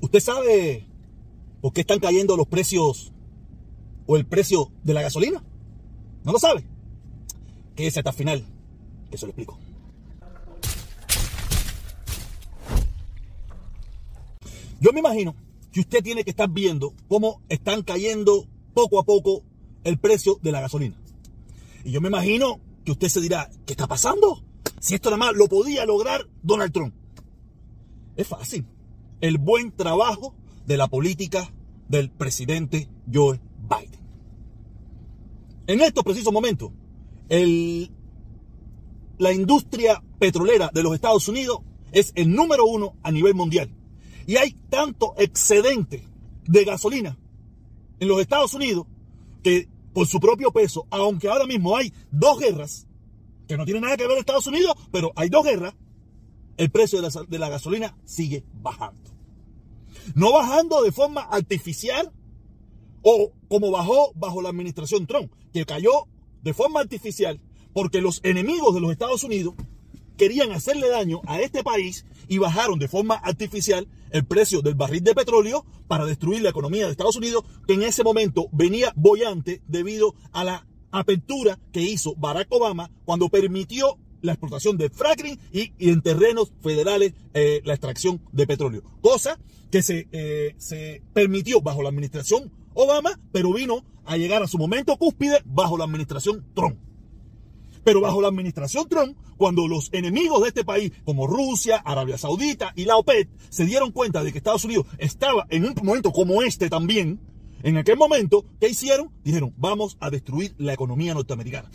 ¿Usted sabe por qué están cayendo los precios o el precio de la gasolina? ¿No lo sabe? Quédese hasta el final, que se lo explico. Yo me imagino que usted tiene que estar viendo cómo están cayendo poco a poco el precio de la gasolina. Y yo me imagino que usted se dirá, ¿qué está pasando? Si esto nada más lo podía lograr Donald Trump. Es fácil. El buen trabajo de la política del presidente Joe Biden. En estos precisos momentos, la industria petrolera de los Estados Unidos es el número uno a nivel mundial. Y hay tanto excedente de gasolina en los Estados Unidos que por su propio peso, aunque ahora mismo hay dos guerras, que no tienen nada que ver Estados Unidos, pero hay dos guerras, el precio de la, gasolina sigue bajando. No bajando de forma artificial o como bajó bajo la administración Trump, que cayó de forma artificial porque los enemigos de los Estados Unidos querían hacerle daño a este país y bajaron de forma artificial el precio del barril de petróleo para destruir la economía de Estados Unidos, que en ese momento venía bollante debido a la apertura que hizo Barack Obama cuando permitió la explotación de fracking y, en terrenos federales eh, la extracción de petróleo. Cosa que se, eh, se permitió bajo la administración Obama, pero vino a llegar a su momento cúspide bajo la administración Trump. Pero bajo la administración Trump, cuando los enemigos de este país, como Rusia, Arabia Saudita y la OPEP, se dieron cuenta de que Estados Unidos estaba en un momento como este también, en aquel momento, ¿qué hicieron? Dijeron, vamos a destruir la economía norteamericana.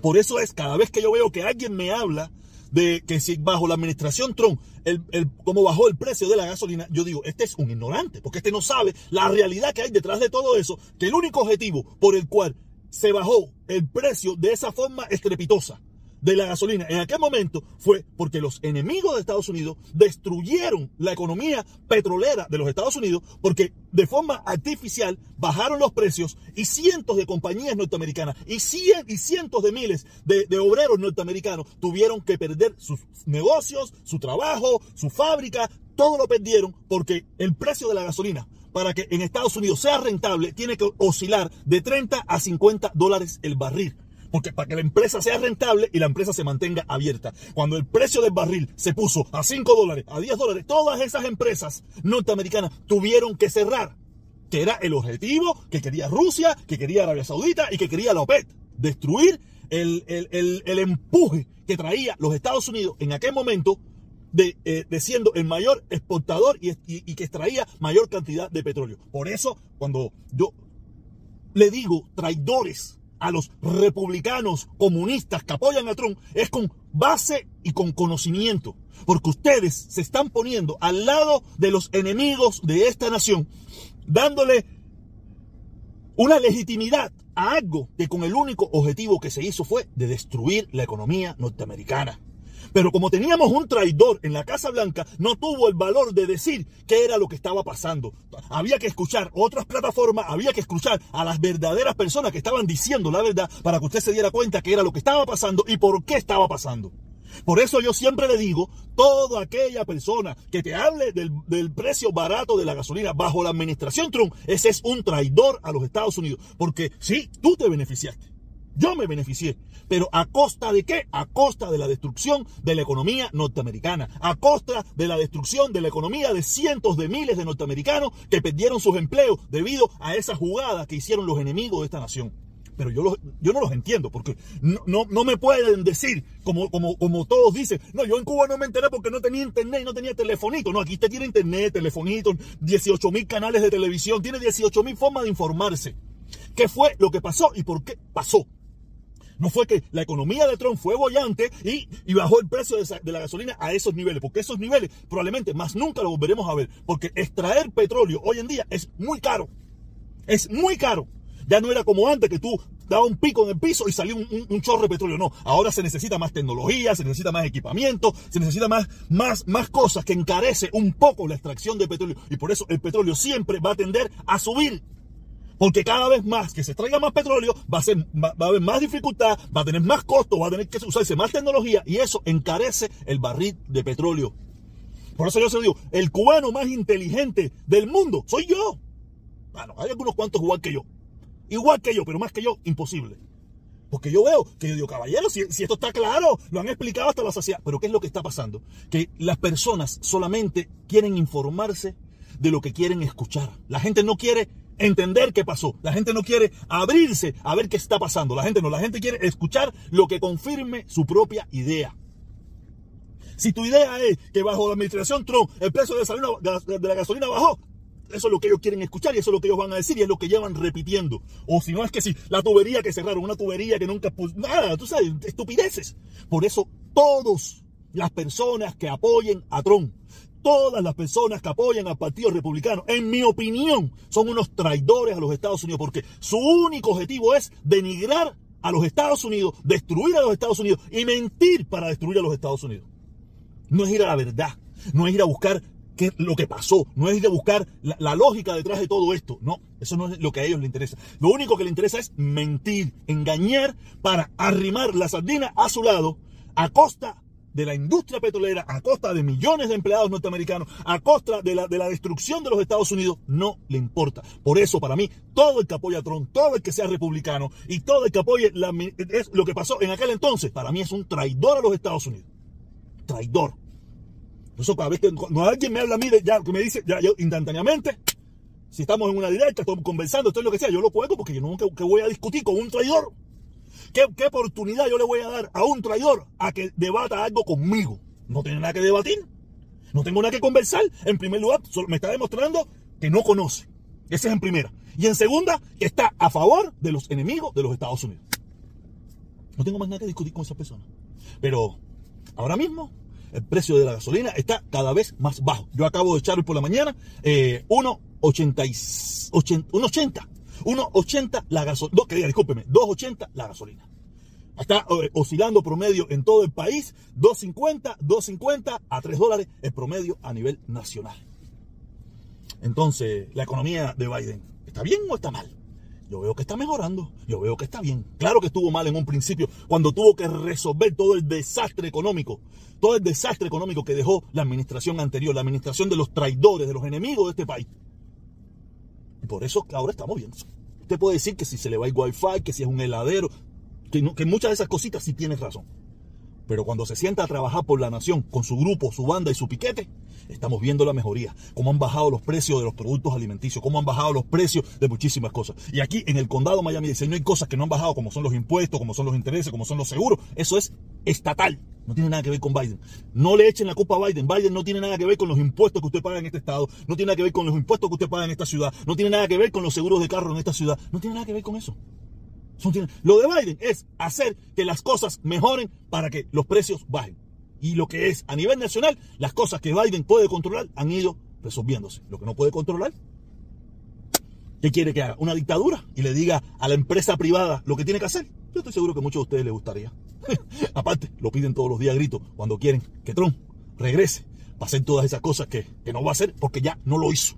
Por eso es, cada vez que yo veo que alguien me habla de que si bajo la administración Trump, el, el, como bajó el precio de la gasolina, yo digo, este es un ignorante, porque este no sabe la realidad que hay detrás de todo eso, que el único objetivo por el cual se bajó el precio de esa forma estrepitosa de la gasolina en aquel momento fue porque los enemigos de Estados Unidos destruyeron la economía petrolera de los Estados Unidos porque de forma artificial bajaron los precios y cientos de compañías norteamericanas y, cien, y cientos de miles de, de obreros norteamericanos tuvieron que perder sus negocios, su trabajo, su fábrica, todo lo perdieron porque el precio de la gasolina para que en Estados Unidos sea rentable tiene que oscilar de 30 a 50 dólares el barril. Porque para que la empresa sea rentable y la empresa se mantenga abierta. Cuando el precio del barril se puso a 5 dólares, a 10 dólares, todas esas empresas norteamericanas tuvieron que cerrar. Que era el objetivo que quería Rusia, que quería Arabia Saudita y que quería la OPEP. Destruir el, el, el, el empuje que traía los Estados Unidos en aquel momento de, eh, de, siendo el mayor exportador y, y, y, que extraía mayor cantidad de petróleo. Por eso, cuando yo le digo traidores a los republicanos comunistas que apoyan a Trump es con base y con conocimiento. Porque ustedes se están poniendo al lado de los enemigos de esta nación, dándole una legitimidad a algo que con el único objetivo que se hizo fue de destruir la economía norteamericana. Pero como teníamos un traidor en la Casa Blanca, no tuvo el valor de decir qué era lo que estaba pasando. Había que escuchar otras plataformas, había que escuchar a las verdaderas personas que estaban diciendo la verdad para que usted se diera cuenta qué era lo que estaba pasando y por qué estaba pasando. Por eso yo siempre le digo, toda aquella persona que te hable del, del, precio barato de la gasolina bajo la administración Trump, ese es un traidor a los Estados Unidos. Porque sí, tú te beneficiaste. Yo me beneficié. Pero ¿a costa de qué? A costa de la destrucción de la economía norteamericana. A costa de la destrucción de la economía de cientos de miles de norteamericanos que perdieron sus empleos debido a esa jugada que hicieron los enemigos de esta nación. Pero yo, los, yo no los entiendo, porque no, no, me pueden decir, como, como, como todos dicen, no, yo en Cuba no me enteré porque no tenía internet y no tenía telefonito. No, aquí usted tiene internet, telefonito, 18 mil canales de televisión, tiene 18 mil formas de informarse. ¿Qué fue lo que pasó y por qué pasó? No fue que la economía de Trump fue bollante y, y bajó el precio de, la gasolina a esos niveles, porque esos niveles probablemente más nunca lo volveremos a ver, porque extraer petróleo hoy en día es muy caro. Es muy caro. Ya no era como antes que tú daba un pico en el piso y salía un, un, un, chorro de petróleo. No, ahora se necesita más tecnología, se necesita más equipamiento, se necesita más, más, más cosas que encarece un poco la extracción de petróleo. Y por eso el petróleo siempre va a tender a subir. Porque cada vez más que se extraiga más petróleo, va a, ser, va, a haber más dificultad, va a tener más costo, va a tener que usarse más tecnología y eso encarece el barril de petróleo. Por eso yo se lo digo, el cubano más inteligente del mundo soy yo. Bueno, hay algunos cuantos igual que yo. Igual que yo, pero más que yo, imposible. Porque yo veo que yo digo, caballero, si, esto está claro, lo han explicado hasta la saciedad. Pero ¿qué es lo que está pasando? Que las personas solamente quieren informarse de lo que quieren escuchar. La gente no quiere entender qué pasó. La gente no quiere abrirse a ver qué está pasando. La gente no, la gente quiere escuchar lo que confirme su propia idea. Si tu idea es que bajo la administración Trump el precio de, la gasolina bajó, eso es lo que ellos quieren escuchar y eso es lo que ellos van a decir y es lo que llevan repitiendo. O si no es que si la tubería que cerraron, una tubería que nunca nada, tú sabes, estupideces. Por eso todas las personas que apoyen a Trump, todas las personas que apoyan al Partido Republicano, en mi opinión, son unos traidores a los Estados Unidos porque su único objetivo es denigrar a los Estados Unidos, destruir a los Estados Unidos y mentir para destruir a los Estados Unidos. No es ir a la verdad, no es ir a buscar qué lo que pasó, no es ir a buscar la, lógica detrás de todo esto, no, eso no es lo que a ellos les interesa. Lo único que les interesa es mentir, engañar para arrimar la sardina a su lado a costa de la industria petrolera, a costa de millones de empleados norteamericanos, a costa de la, de la destrucción de los Estados Unidos, no le importa. Por eso, para mí, todo el que apoya a Trump, todo el que sea republicano y todo el que apoye lo que pasó en aquel entonces, para mí es un traidor a los Estados Unidos. Traidor. Por eso cada vez que cuando alguien me habla a mí, ya, que me dice, ya yo instantáneamente, si estamos en una directa, estamos conversando, esto es lo que sea, yo lo puedo porque yo nunca que voy a discutir con un traidor. ¿Qué, ¿Qué, oportunidad yo le voy a dar a un traidor a que debata algo conmigo? No tiene nada que debatir. No tengo nada que conversar. En primer lugar, me está demostrando que no conoce. Ese es en primera. Y en segunda, que está a favor de los enemigos de los Estados Unidos. No tengo más nada que discutir con esa persona. Pero ahora mismo el precio de la gasolina está cada vez más bajo. Yo acabo de echar hoy por la mañana eh, 1.80, 1.80 la gasolina, que discúlpeme, 2.80 la gasolina. Está eh, oscilando promedio en todo el país, 2.50, 2.50 a 3 dólares el promedio a nivel nacional. Entonces, la economía de Biden, ¿está bien o está mal? Yo veo que está mejorando, yo veo que está bien. Claro que estuvo mal en un principio, cuando tuvo que resolver todo el desastre económico, todo el desastre económico que dejó la administración anterior, la administración de los traidores, de los enemigos de este país. Y por eso ahora estamos viendo. Usted puede decir que si se le va el wifi, que si es un heladero, que, muchas de esas cositas sí tiene razón. Pero cuando se sienta a trabajar por la nación, con su grupo, su banda y su piquete, estamos viendo la mejoría, cómo han bajado los precios de los productos alimenticios, cómo han bajado los precios de muchísimas cosas. Y aquí en el condado Miami dice, no hay cosas que no han bajado, como son los impuestos, como son los intereses, como son los seguros. Eso es estatal. No tiene nada que ver con Biden. No le echen la culpa a Biden. Biden no tiene nada que ver con los impuestos que usted paga en este estado. No tiene nada que ver con los impuestos que usted paga en esta ciudad. No tiene nada que ver con los seguros de carro en esta ciudad. No tiene nada que ver con eso. Lo de Biden es hacer que las cosas mejoren para que los precios bajen. Y lo que es a nivel nacional, las cosas que Biden puede controlar han ido resolviéndose. Lo que no puede controlar, ¿qué quiere que haga? ¿Una dictadura? Y le diga a la empresa privada lo que tiene que hacer. Yo estoy seguro que a muchos de ustedes les gustaría. Aparte, lo piden todos los días gritos cuando quieren que Trump regrese para hacer todas esas cosas que, que no va a hacer porque ya no lo hizo.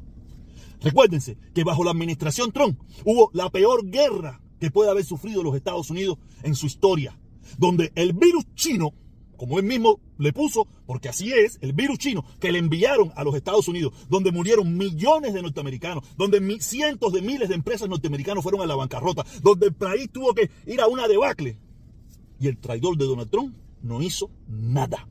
Recuérdense que bajo la administración Trump hubo la peor guerra que puede haber sufrido los Estados Unidos en su historia, donde el virus chino como él mismo le puso, porque así es, el virus chino que le enviaron a los Estados Unidos, donde murieron millones de norteamericanos, donde cientos de miles de empresas norteamericanas fueron a la bancarrota, donde el país tuvo que ir a una debacle. Y el traidor de Donald Trump no hizo nada.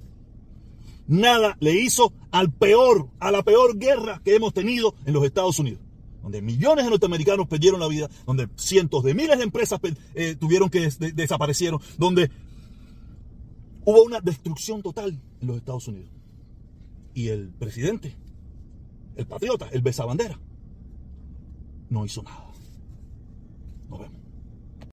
Nada le hizo al peor, a la peor guerra que hemos tenido en los Estados Unidos donde millones de norteamericanos perdieron la vida, donde cientos de miles de empresas eh, tuvieron que desaparecieron, donde Hubo una destrucción total en los Estados Unidos. Y el presidente, el patriota, el besabandera, no hizo nada. Nos vemos.